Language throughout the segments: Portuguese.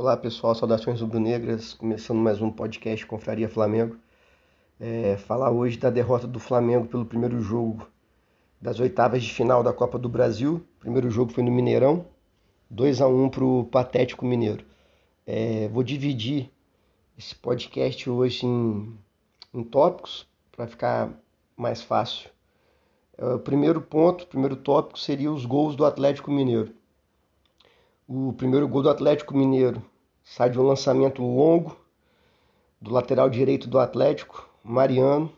Olá pessoal, saudações rubro-negras, começando mais um podcast Confraria Flamengo. É, falar hoje da derrota do Flamengo pelo primeiro jogo das oitavas de final da Copa do Brasil. O primeiro jogo foi no Mineirão, 2 a 1 para o Patético Mineiro. É, vou dividir esse podcast hoje em, em tópicos para ficar mais fácil. É, o primeiro ponto, o primeiro tópico seria os gols do Atlético Mineiro. O primeiro gol do Atlético Mineiro sai de um lançamento longo do lateral direito do Atlético, Mariano,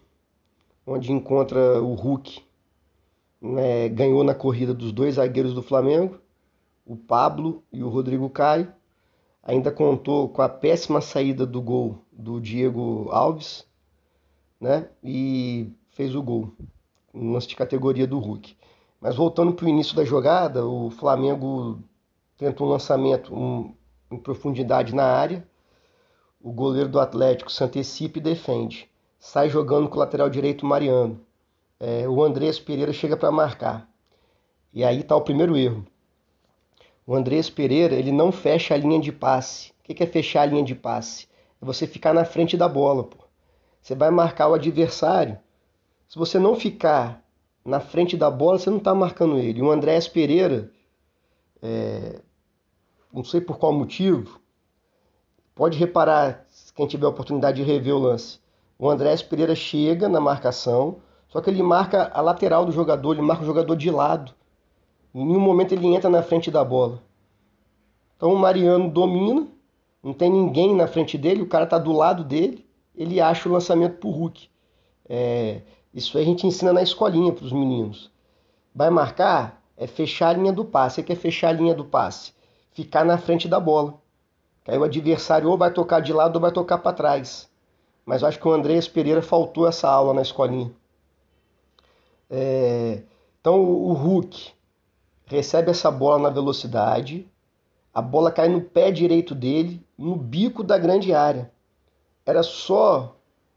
onde encontra o Hulk. Né, ganhou na corrida dos dois zagueiros do Flamengo, o Pablo e o Rodrigo Caio. Ainda contou com a péssima saída do gol do Diego Alves, né? E fez o gol, um lance de categoria do Hulk. Mas voltando para o início da jogada, o Flamengo tenta um lançamento um, em profundidade na área. O goleiro do Atlético se antecipa e defende. Sai jogando com o lateral direito Mariano. É, o Andrés Pereira chega para marcar. E aí está o primeiro erro. O Andrés Pereira ele não fecha a linha de passe. O que é fechar a linha de passe? É você ficar na frente da bola. Pô. Você vai marcar o adversário. Se você não ficar na frente da bola, você não está marcando ele. O Andrés Pereira, é, não sei por qual motivo, pode reparar, quem tiver a oportunidade de rever o lance. O Andrés Pereira chega na marcação, só que ele marca a lateral do jogador, ele marca o jogador de lado. Em nenhum momento ele entra na frente da bola. Então o Mariano domina, não tem ninguém na frente dele, o cara está do lado dele, ele acha o lançamento para o Hulk. É, isso a gente ensina na escolinha para os meninos. Vai marcar? É fechar a linha do passe. O que é fechar a linha do passe? Ficar na frente da bola. Que aí o adversário ou vai tocar de lado ou vai tocar para trás. Mas eu acho que o Andrés Pereira faltou essa aula na escolinha. É... Então o Hulk recebe essa bola na velocidade, a bola cai no pé direito dele, no bico da grande área. Era só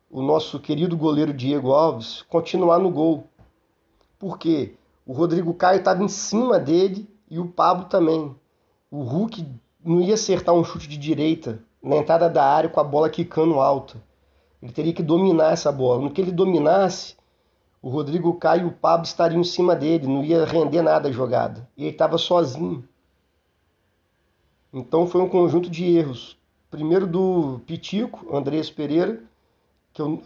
o nosso querido goleiro Diego Alves continuar no gol. Por quê? O Rodrigo Caio estava em cima dele e o Pablo também. O Hulk não ia acertar um chute de direita na entrada da área com a bola quicando alta. Ele teria que dominar essa bola. No que ele dominasse, o Rodrigo Caio e o Pablo estariam em cima dele, não ia render nada a jogada. E ele estava sozinho. Então foi um conjunto de erros. Primeiro do Pitico, Andrés Pereira, que eu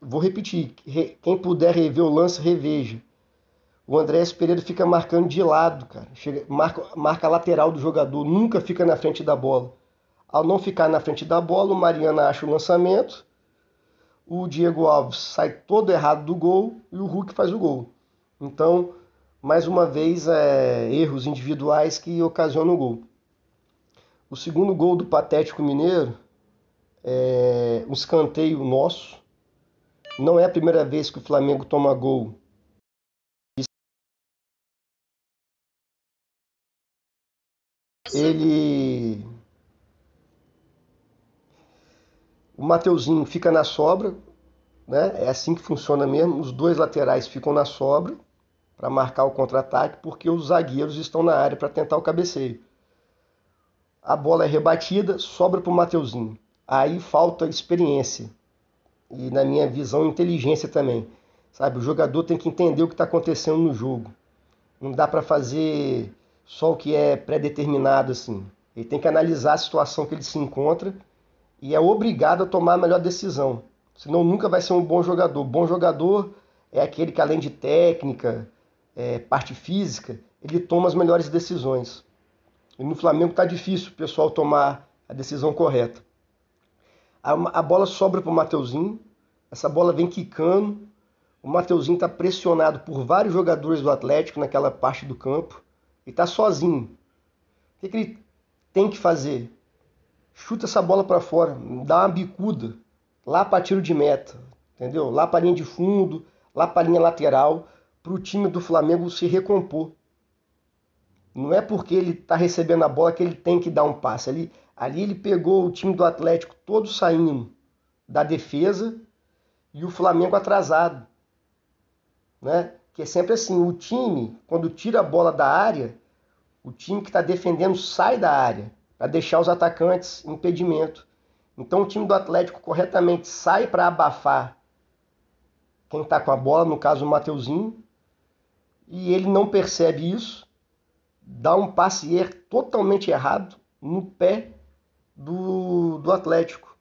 vou repetir, quem puder rever o lance, reveja. O Andrés Pereira fica marcando de lado, cara. Chega, marca, marca a lateral do jogador, nunca fica na frente da bola. Ao não ficar na frente da bola, o Mariana acha o lançamento, o Diego Alves sai todo errado do gol e o Hulk faz o gol. Então, mais uma vez, é, erros individuais que ocasionam o gol. O segundo gol do Patético Mineiro é um escanteio nosso. Não é a primeira vez que o Flamengo toma gol ele o Mateuzinho fica na sobra, né? É assim que funciona mesmo. Os dois laterais ficam na sobra para marcar o contra-ataque, porque os zagueiros estão na área para tentar o cabeceio. A bola é rebatida, sobra para o Mateuzinho. Aí falta experiência e, na minha visão, inteligência também. Sabe, o jogador tem que entender o que está acontecendo no jogo. Não dá para fazer só o que é pré-determinado assim. Ele tem que analisar a situação que ele se encontra e é obrigado a tomar a melhor decisão. Senão nunca vai ser um bom jogador. Bom jogador é aquele que além de técnica, é, parte física, ele toma as melhores decisões. E no Flamengo está difícil o pessoal tomar a decisão correta. A, a bola sobra para o Mateuzinho, essa bola vem quicando, o Mateuzinho está pressionado por vários jogadores do Atlético naquela parte do campo. Ele está sozinho. O que, que ele tem que fazer? Chuta essa bola para fora, dá uma bicuda, lá para tiro de meta, entendeu? Lá para linha de fundo, lá para linha lateral, para o time do Flamengo se recompor. Não é porque ele está recebendo a bola que ele tem que dar um passe. Ali, ali ele pegou o time do Atlético todo saindo da defesa e o Flamengo atrasado. Né? Que é sempre assim, o time, quando tira a bola da área, o time que está defendendo sai da área. para deixar os atacantes em impedimento. Então o time do Atlético corretamente sai para abafar quem está com a bola, no caso o Mateuzinho, e ele não percebe isso, dá um passe er totalmente errado no pé do, do Atlético.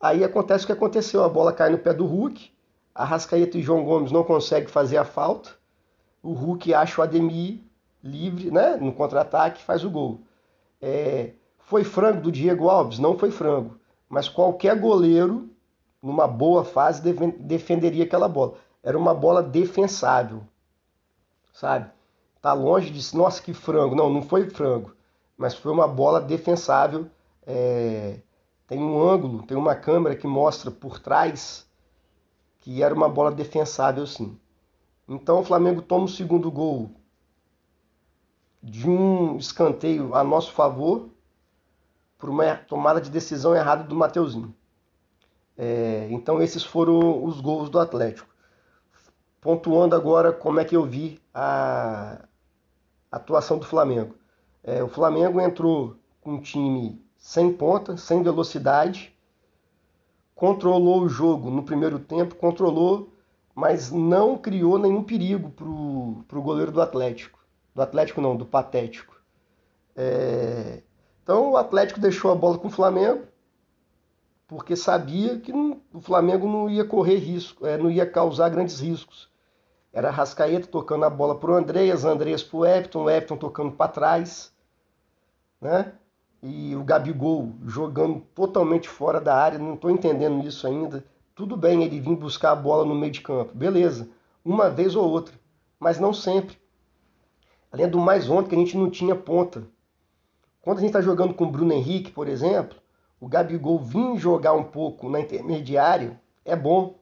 Aí acontece o que aconteceu, a bola cai no pé do Hulk, a Rascaeta e João Gomes não conseguem fazer a falta, o Hulk acha o Ademir livre, né, no contra-ataque, faz o gol. É, foi frango do Diego Alves? Não foi frango, mas qualquer goleiro, numa boa fase, defenderia aquela bola. Era uma bola defensável, sabe? Tá longe de, nossa, que frango. Não, não foi frango, mas foi uma bola defensável. É, tem um ângulo, tem uma câmera que mostra por trás que era uma bola defensável sim. Então o Flamengo toma o segundo gol de um escanteio a nosso favor por uma tomada de decisão errada do Mateuzinho. É, então esses foram os gols do Atlético. Pontuando agora como é que eu vi a atuação do Flamengo. É, o Flamengo entrou com um time sem ponta, sem velocidade, controlou o jogo no primeiro tempo, controlou, mas não criou nenhum perigo para o goleiro do Atlético. Do Atlético não, do Patético. É... Então o Atlético deixou a bola com o Flamengo, porque sabia que não, o Flamengo não ia correr risco, é, não ia causar grandes riscos. Era Rascaeta tocando a bola para o Andreas, Andreas para o Everton, o Everton tocando para trás. Né? E o Gabigol jogando totalmente fora da área, não estou entendendo isso ainda. Tudo bem ele vir buscar a bola no meio de campo, beleza, uma vez ou outra, mas não sempre. Além do mais ontem que a gente não tinha ponta. Quando a gente está jogando com o Bruno Henrique, por exemplo, o Gabigol vir jogar um pouco na intermediária é bom,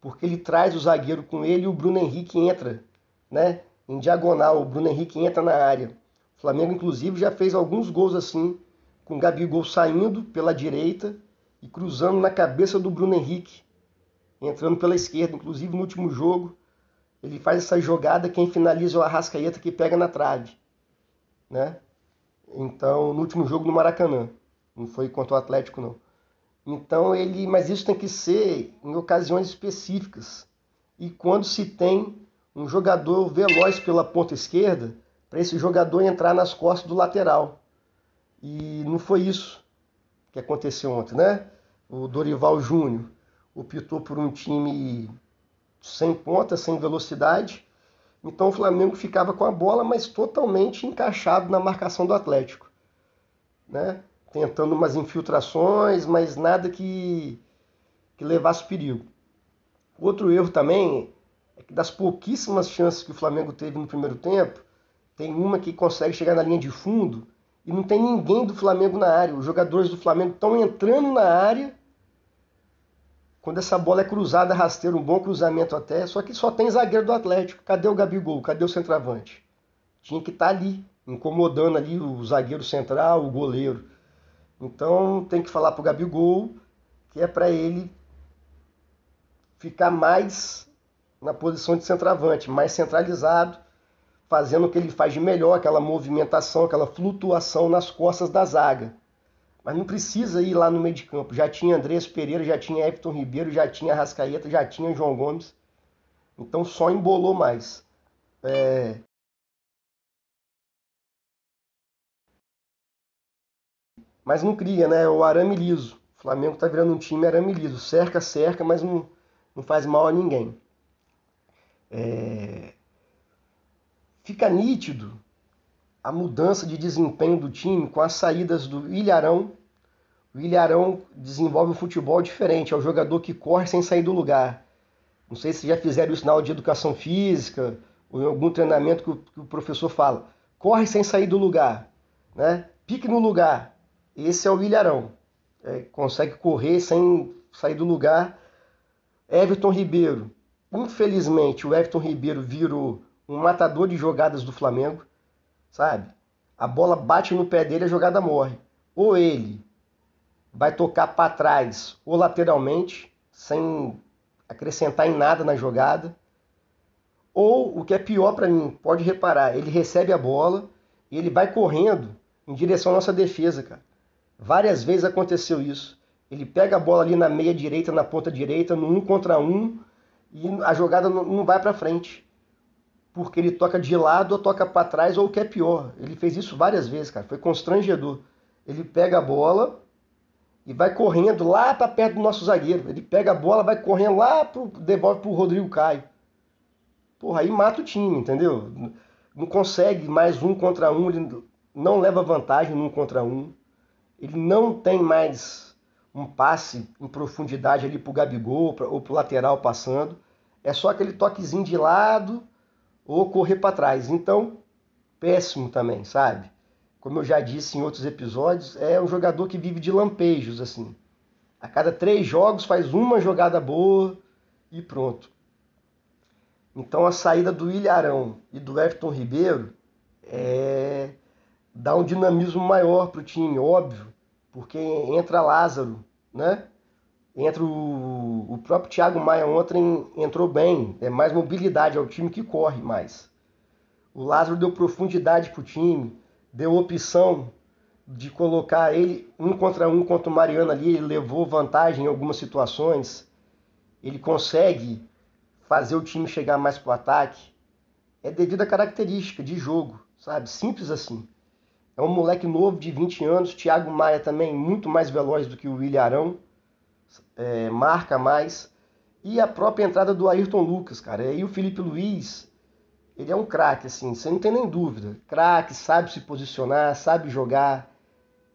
porque ele traz o zagueiro com ele e o Bruno Henrique entra, né? Em diagonal, o Bruno Henrique entra na área. O Flamengo, inclusive, já fez alguns gols assim com Gabigol saindo pela direita e cruzando na cabeça do Bruno Henrique, entrando pela esquerda, inclusive no último jogo. Ele faz essa jogada, quem finaliza é o Arrascaeta que pega na trave. Né? Então, no último jogo no Maracanã. Não foi contra o Atlético, não. Então ele. Mas isso tem que ser em ocasiões específicas. E quando se tem um jogador veloz pela ponta esquerda, para esse jogador entrar nas costas do lateral. E não foi isso que aconteceu ontem, né? O Dorival Júnior optou por um time sem ponta, sem velocidade. Então o Flamengo ficava com a bola, mas totalmente encaixado na marcação do Atlético. Né? Tentando umas infiltrações, mas nada que, que levasse perigo. Outro erro também é que das pouquíssimas chances que o Flamengo teve no primeiro tempo, tem uma que consegue chegar na linha de fundo e não tem ninguém do Flamengo na área. Os jogadores do Flamengo estão entrando na área. Quando essa bola é cruzada, rasteira, um bom cruzamento até, só que só tem zagueiro do Atlético. Cadê o Gabigol? Cadê o centroavante? Tinha que estar tá ali, incomodando ali o zagueiro central, o goleiro. Então tem que falar pro Gabigol que é para ele ficar mais na posição de centroavante, mais centralizado fazendo o que ele faz de melhor, aquela movimentação, aquela flutuação nas costas da zaga. Mas não precisa ir lá no meio de campo. Já tinha Andrés Pereira, já tinha Everton Ribeiro, já tinha Rascaeta, já tinha João Gomes. Então só embolou mais. É... Mas não cria, né? O arame liso. O Flamengo tá virando um time arame liso. Cerca, cerca, mas não, não faz mal a ninguém. É fica nítido a mudança de desempenho do time com as saídas do Ilharão. O Ilharão desenvolve um futebol diferente, é o jogador que corre sem sair do lugar. Não sei se já fizeram isso na aula de educação física ou em algum treinamento que o, professor fala. Corre sem sair do lugar, né? pique no lugar. Esse é o Ilharão. É, consegue correr sem sair do lugar. Everton Ribeiro. Infelizmente, o Everton Ribeiro virou um matador de jogadas do Flamengo, sabe? A bola bate no pé dele, a jogada morre. Ou ele vai tocar para trás ou lateralmente, sem acrescentar em nada na jogada. Ou o que é pior para mim, pode reparar, ele recebe a bola e ele vai correndo em direção à nossa defesa, cara. Várias vezes aconteceu isso. Ele pega a bola ali na meia direita, na ponta direita, no um contra um, e a jogada não vai para frente. Porque ele toca de lado ou toca para trás, ou o que é pior. Ele fez isso várias vezes, cara. Foi constrangedor. Ele pega a bola e vai correndo lá para perto do nosso zagueiro. Ele pega a bola, vai correndo lá, pro, devolve pro Rodrigo Caio. Porra, aí mata o time, entendeu? Não consegue mais um contra um, ele não leva vantagem num contra um. Ele não tem mais um passe em profundidade ali pro Gabigol ou pro lateral passando. É só aquele toquezinho de lado ou correr para trás. Então, péssimo também, sabe? Como eu já disse em outros episódios, é um jogador que vive de lampejos, assim. A cada três jogos faz uma jogada boa e pronto. Então a saída do Ilharão e do Everton Ribeiro é... dá um dinamismo maior para o time, óbvio porque entra Lázaro, né? Entra o, o próprio Thiago Maia ontem entrou bem, é mais mobilidade, é o time que corre mais. O Lázaro deu profundidade para o time, deu opção de colocar ele um contra um contra o Mariano ali, ele levou vantagem em algumas situações. Ele consegue fazer o time chegar mais para o ataque. É devido à característica de jogo, sabe? Simples assim. É um moleque novo de 20 anos. Thiago Maia também muito mais veloz do que o William Arão. É, marca mais. E a própria entrada do Ayrton Lucas, cara. E o Felipe Luiz, ele é um craque, assim, você não tem nem dúvida. Craque, sabe se posicionar, sabe jogar,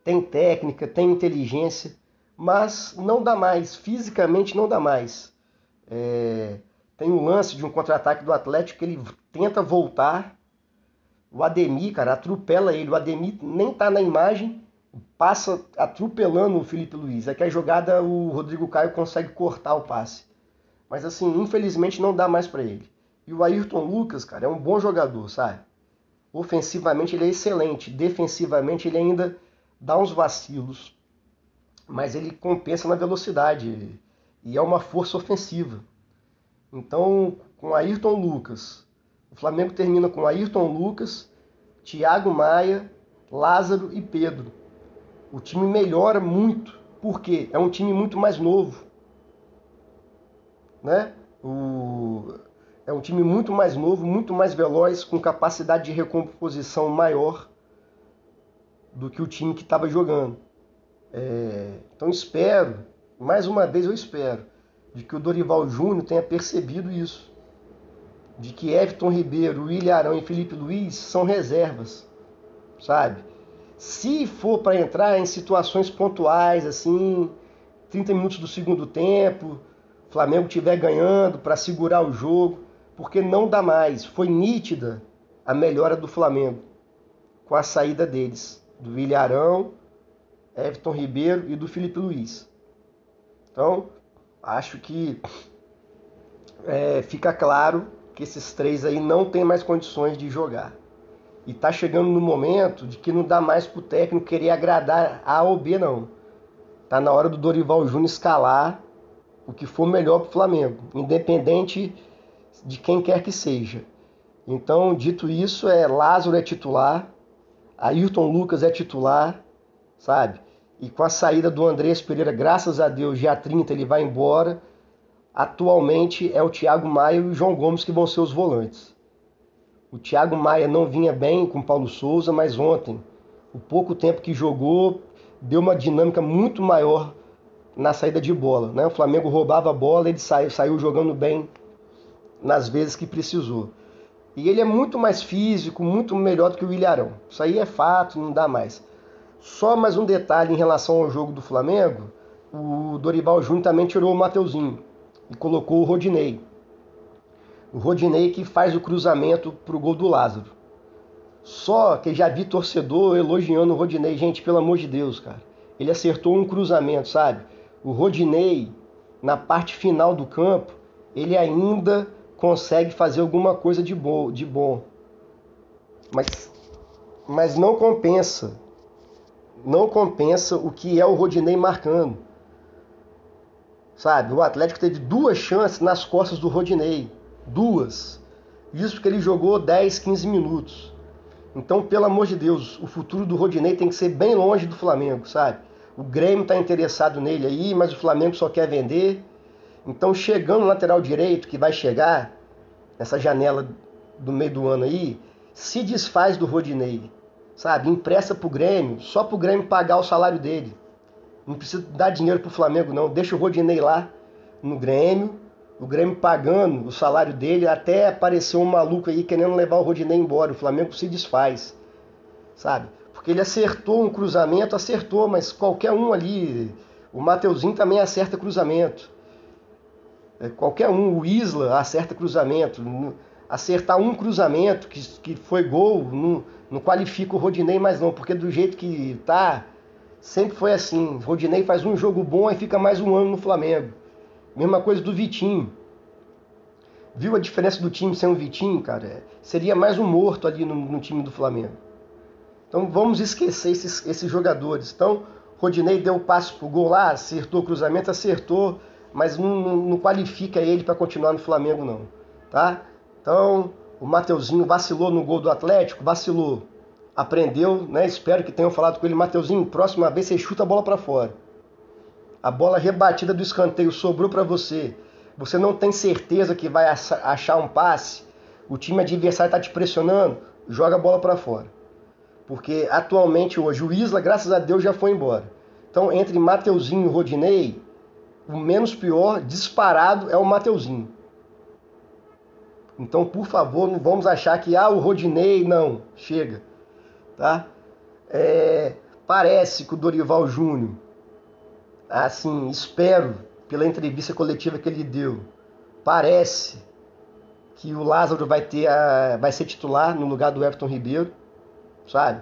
tem técnica, tem inteligência, mas não dá mais, fisicamente não dá mais. É, tem um lance de um contra-ataque do Atlético que ele tenta voltar o Ademir, cara, atropela ele. O Ademir nem tá na imagem, passa atropelando o Felipe Luiz. É que a jogada o Rodrigo Caio consegue cortar o passe. Mas assim, infelizmente não dá mais para ele. E o Ayrton Lucas, cara, é um bom jogador, sabe? Ofensivamente ele é excelente, defensivamente ele ainda dá uns vacilos, mas ele compensa na velocidade e é uma força ofensiva. Então, com Ayrton Lucas, o Flamengo termina com Ayrton Lucas, Thiago Maia, Lázaro e Pedro. O time melhora muito, porque é um time muito mais novo. Né? O... É um time muito mais novo, muito mais veloz, com capacidade de recomposição maior do que o time que estava jogando. É... Então espero, mais uma vez eu espero, de que o Dorival Júnior tenha percebido isso de que Everton Ribeiro, William Arão e Felipe Luiz são reservas, sabe? Se for para entrar em situações pontuais, assim, 30 minutos do segundo tempo, Flamengo estiver ganhando para segurar o jogo, porque não dá mais. Foi nítida a melhora do Flamengo com a saída deles, do William Arão, Everton Ribeiro e do Felipe Luiz. Então, acho que é, fica claro que esses três aí não tem mais condições de jogar. E tá chegando no momento de que não dá mais pro técnico querer agradar A ou B, não. Tá na hora do Dorival Júnior escalar o que for melhor pro Flamengo, independente de quem quer que seja. Então, dito isso, é Lázaro é titular, Ayrton Lucas é titular, sabe? E com a saída do Andrés Pereira, graças a Deus, dia 30 ele vai embora atualmente é o Thiago Maia e o João Gomes que vão ser os volantes. O Thiago Maia não vinha bem com o Paulo Souza, mas ontem, o pouco tempo que jogou, deu uma dinâmica muito maior na saída de bola. Né? O Flamengo roubava a bola, ele saiu, saiu jogando bem nas vezes que precisou. E ele é muito mais físico, muito melhor do que o Ilharão. Isso aí é fato, não dá mais. Só mais um detalhe em relação ao jogo do Flamengo: o Dorival Júnior também tirou o Mateuzinho e colocou o Rodinei. O Rodinei que faz o cruzamento para o gol do Lázaro. Só que já vi torcedor elogiando o Rodinei. Gente, pelo amor de Deus, cara. Ele acertou um cruzamento, sabe? O Rodinei, na parte final do campo, ele ainda consegue fazer alguma coisa de bom. De bom. Mas, mas não compensa. Não compensa o que é o Rodinei marcando. Sabe? O Atlético teve duas chances nas costas do Rodinei. Duas. Isso porque ele jogou 10, 15 minutos. Então, pelo amor de Deus, o futuro do Rodinei tem que ser bem longe do Flamengo, sabe? O Grêmio está interessado nele aí, mas o Flamengo só quer vender. Então, chegando no lateral direito, que vai chegar nessa janela do meio do ano aí, se desfaz do Rodinei, sabe? Empresta pro Grêmio, só pro Grêmio pagar o salário dele. Não precisa dar dinheiro pro Flamengo, não. Deixa o Rodinei lá no Grêmio, o Grêmio pagando o salário dele, até apareceu um maluco aí querendo levar o Rodinei embora. O Flamengo se desfaz, sabe? Porque ele acertou um cruzamento, acertou, mas qualquer um ali, o Mateuzinho também acerta cruzamento. É, qualquer um, o Isla acerta cruzamento. Acertar um cruzamento que, que foi gol, não, não qualifica o Rodinei mais não, porque do jeito que tá, sempre foi assim. Rodinei faz um jogo bom e fica mais um ano no Flamengo. Mesma coisa do Vitinho. Viu a diferença do time sem o Vitinho, cara? Seria mais um morto ali no, no time do Flamengo. Então vamos esquecer esses, esses jogadores. Então, Rodinei deu o passo pro gol lá, acertou o cruzamento, acertou, mas não, não, não qualifica ele para continuar no Flamengo, não. Tá? Então, o Mateuzinho vacilou no gol do Atlético, vacilou. Aprendeu, né? Espero que tenham falado com ele, Mateuzinho, próxima vez você chuta a bola para fora a bola rebatida do escanteio sobrou para você, você não tem certeza que vai achar um passe, o time adversário está te pressionando, joga a bola para fora. Porque atualmente hoje o Isla, graças a Deus, já foi embora. Então, entre Mateuzinho e Rodinei, o menos pior, disparado, é o Mateuzinho. Então, por favor, não vamos achar que ah, o Rodinei, não, chega. Tá? É, parece que o Dorival Júnior assim, espero, pela entrevista coletiva que ele deu, parece que o Lázaro vai ter a, vai ser titular no lugar do Everton Ribeiro, sabe?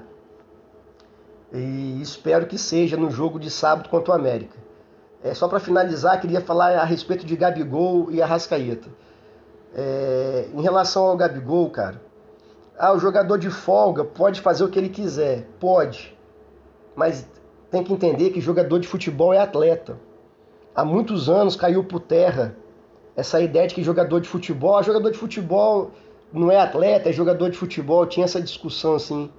E espero que seja no jogo de sábado contra o América. É, só para finalizar, queria falar a respeito de Gabigol e Arrascaeta. É, em relação ao Gabigol, cara, ah, o jogador de folga pode fazer o que ele quiser, pode, mas tem que entender que jogador de futebol é atleta. Há muitos anos caiu por terra essa ideia de que jogador de futebol, ah, jogador de futebol não é atleta, é jogador de futebol. Tinha essa discussão assim.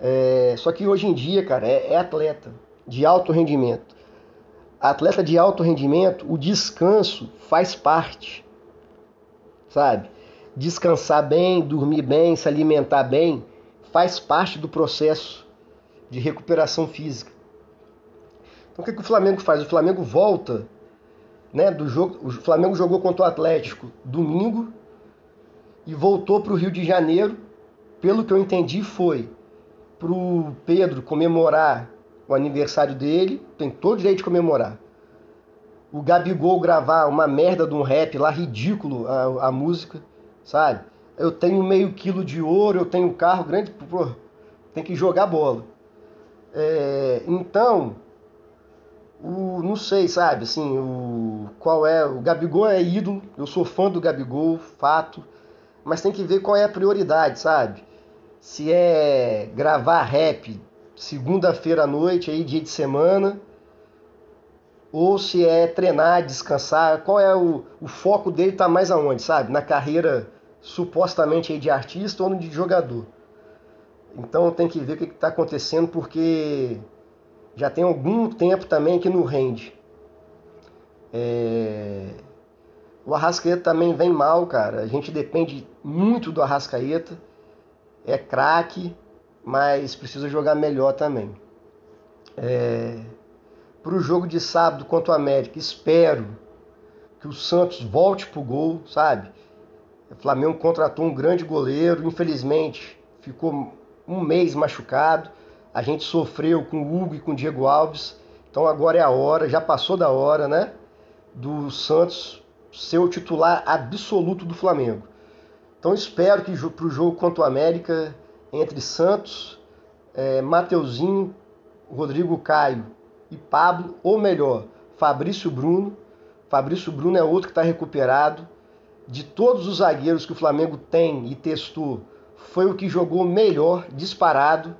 É... Só que hoje em dia, cara, é, é atleta de alto rendimento. Atleta de alto rendimento, o descanso faz parte, sabe? Descansar bem, dormir bem, se alimentar bem, faz parte do processo de recuperação física. Então o que, que o Flamengo faz? O Flamengo volta, né, do jogo, o Flamengo jogou contra o Atlético domingo e voltou para o Rio de Janeiro. Pelo que eu entendi, foi para o Pedro comemorar o aniversário dele, tem todo o direito de comemorar. O Gabigol gravar uma merda de um rap lá, ridículo a, a música, sabe? Eu tenho meio quilo de ouro, eu tenho um carro grande, pô, tem que jogar bola. É, então, o, não sei, sabe, assim, o, qual é, o Gabigol é ídolo, eu sou fã do Gabigol, fato, mas tem que ver qual é a prioridade, sabe? Se é gravar rap segunda-feira à noite, aí dia de semana, ou se é treinar, descansar, qual é o, o foco dele tá mais aonde, sabe? Na carreira supostamente aí de artista ou de jogador. Então tem que ver o que está acontecendo, porque já tem algum tempo também que não rende. É... O Arrascaeta também vem mal, cara. A gente depende muito do Arrascaeta. É craque, mas precisa jogar melhor também. É... Para o jogo de sábado contra o América, espero que o Santos volte pro gol, sabe? O Flamengo contratou um grande goleiro, infelizmente ficou um mês machucado. A gente sofreu com o Hugo e com o Diego Alves. Então agora é a hora, já passou da hora, né? Do Santos ser o titular absoluto do Flamengo. Então espero que para o jogo contra o América, entre Santos, é, Mateuzinho, Rodrigo Caio e Pablo, ou melhor, Fabrício Bruno. Fabrício Bruno é outro que está recuperado. De todos os zagueiros que o Flamengo tem e testou, foi o que jogou melhor, disparado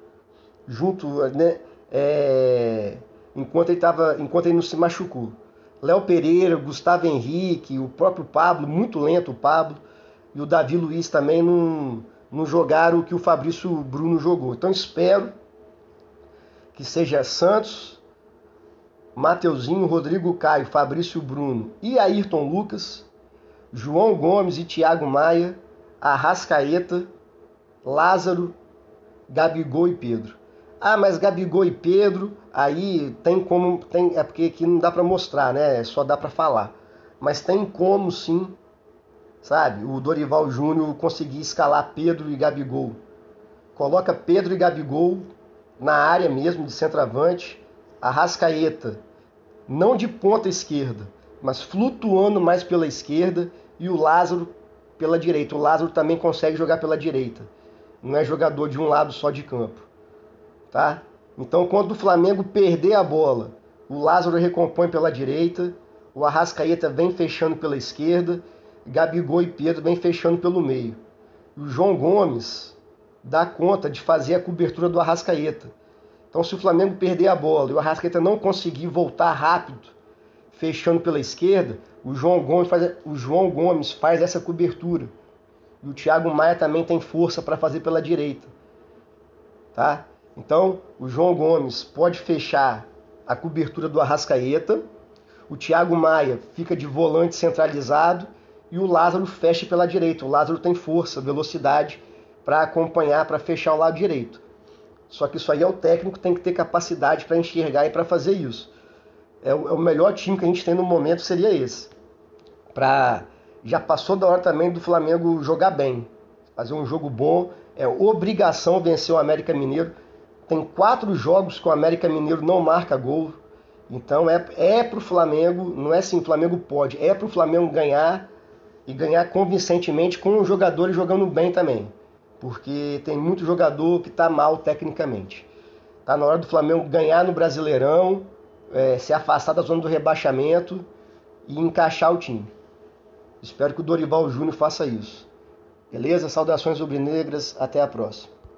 junto, né? É, enquanto ele tava, enquanto ele não se machucou. Léo Pereira, Gustavo Henrique, o próprio Pablo, muito lento o Pablo, e o Davi Luiz também não, não jogaram o que o Fabrício Bruno jogou. Então espero que seja Santos, Mateuzinho, Rodrigo Caio, Fabrício Bruno e Ayrton Lucas, João Gomes e Thiago Maia, Arrascaeta, Lázaro, Gabigol e Pedro. Ah, mas Gabigol e Pedro, aí tem como, tem, é porque aqui não dá para mostrar, né? Só dá para falar. Mas tem como sim, sabe? O Dorival Júnior conseguir escalar Pedro e Gabigol. Coloca Pedro e Gabigol na área mesmo de centroavante, Arrascaeta, não de ponta esquerda, mas flutuando mais pela esquerda e o Lázaro pela direita. O Lázaro também consegue jogar pela direita. Não é jogador de um lado só de campo. Tá? Então, quando o Flamengo perder a bola, o Lázaro recompõe pela direita, o Arrascaeta vem fechando pela esquerda, Gabigol e Pedro vem fechando pelo meio. O João Gomes dá conta de fazer a cobertura do Arrascaeta. Então, se o Flamengo perder a bola e o Arrascaeta não conseguir voltar rápido, fechando pela esquerda, o João Gomes faz, o João Gomes faz essa cobertura. E o Thiago Maia também tem força para fazer pela direita. Tá? Então, o João Gomes pode fechar a cobertura do Arrascaeta, o Thiago Maia fica de volante centralizado e o Lázaro fecha pela direita. O Lázaro tem força, velocidade para acompanhar, para fechar o lado direito. Só que isso aí é o técnico tem que ter capacidade para enxergar e para fazer isso. É o, é o, melhor time que a gente tem no momento seria esse. Pra, já passou da hora também do Flamengo jogar bem, fazer um jogo bom. É obrigação vencer o América Mineiro. Tem quatro jogos que o América Mineiro não marca gol. Então é, é pro Flamengo, não é assim, o Flamengo pode, é pro Flamengo ganhar e ganhar convincentemente com os jogadores jogando bem também porque tem muito jogador que está mal tecnicamente. Está na hora do Flamengo ganhar no Brasileirão, é, se afastar da zona do rebaixamento e encaixar o time. Espero que o Dorival Júnior faça isso. Beleza? Saudações rubro-negras, até a próxima.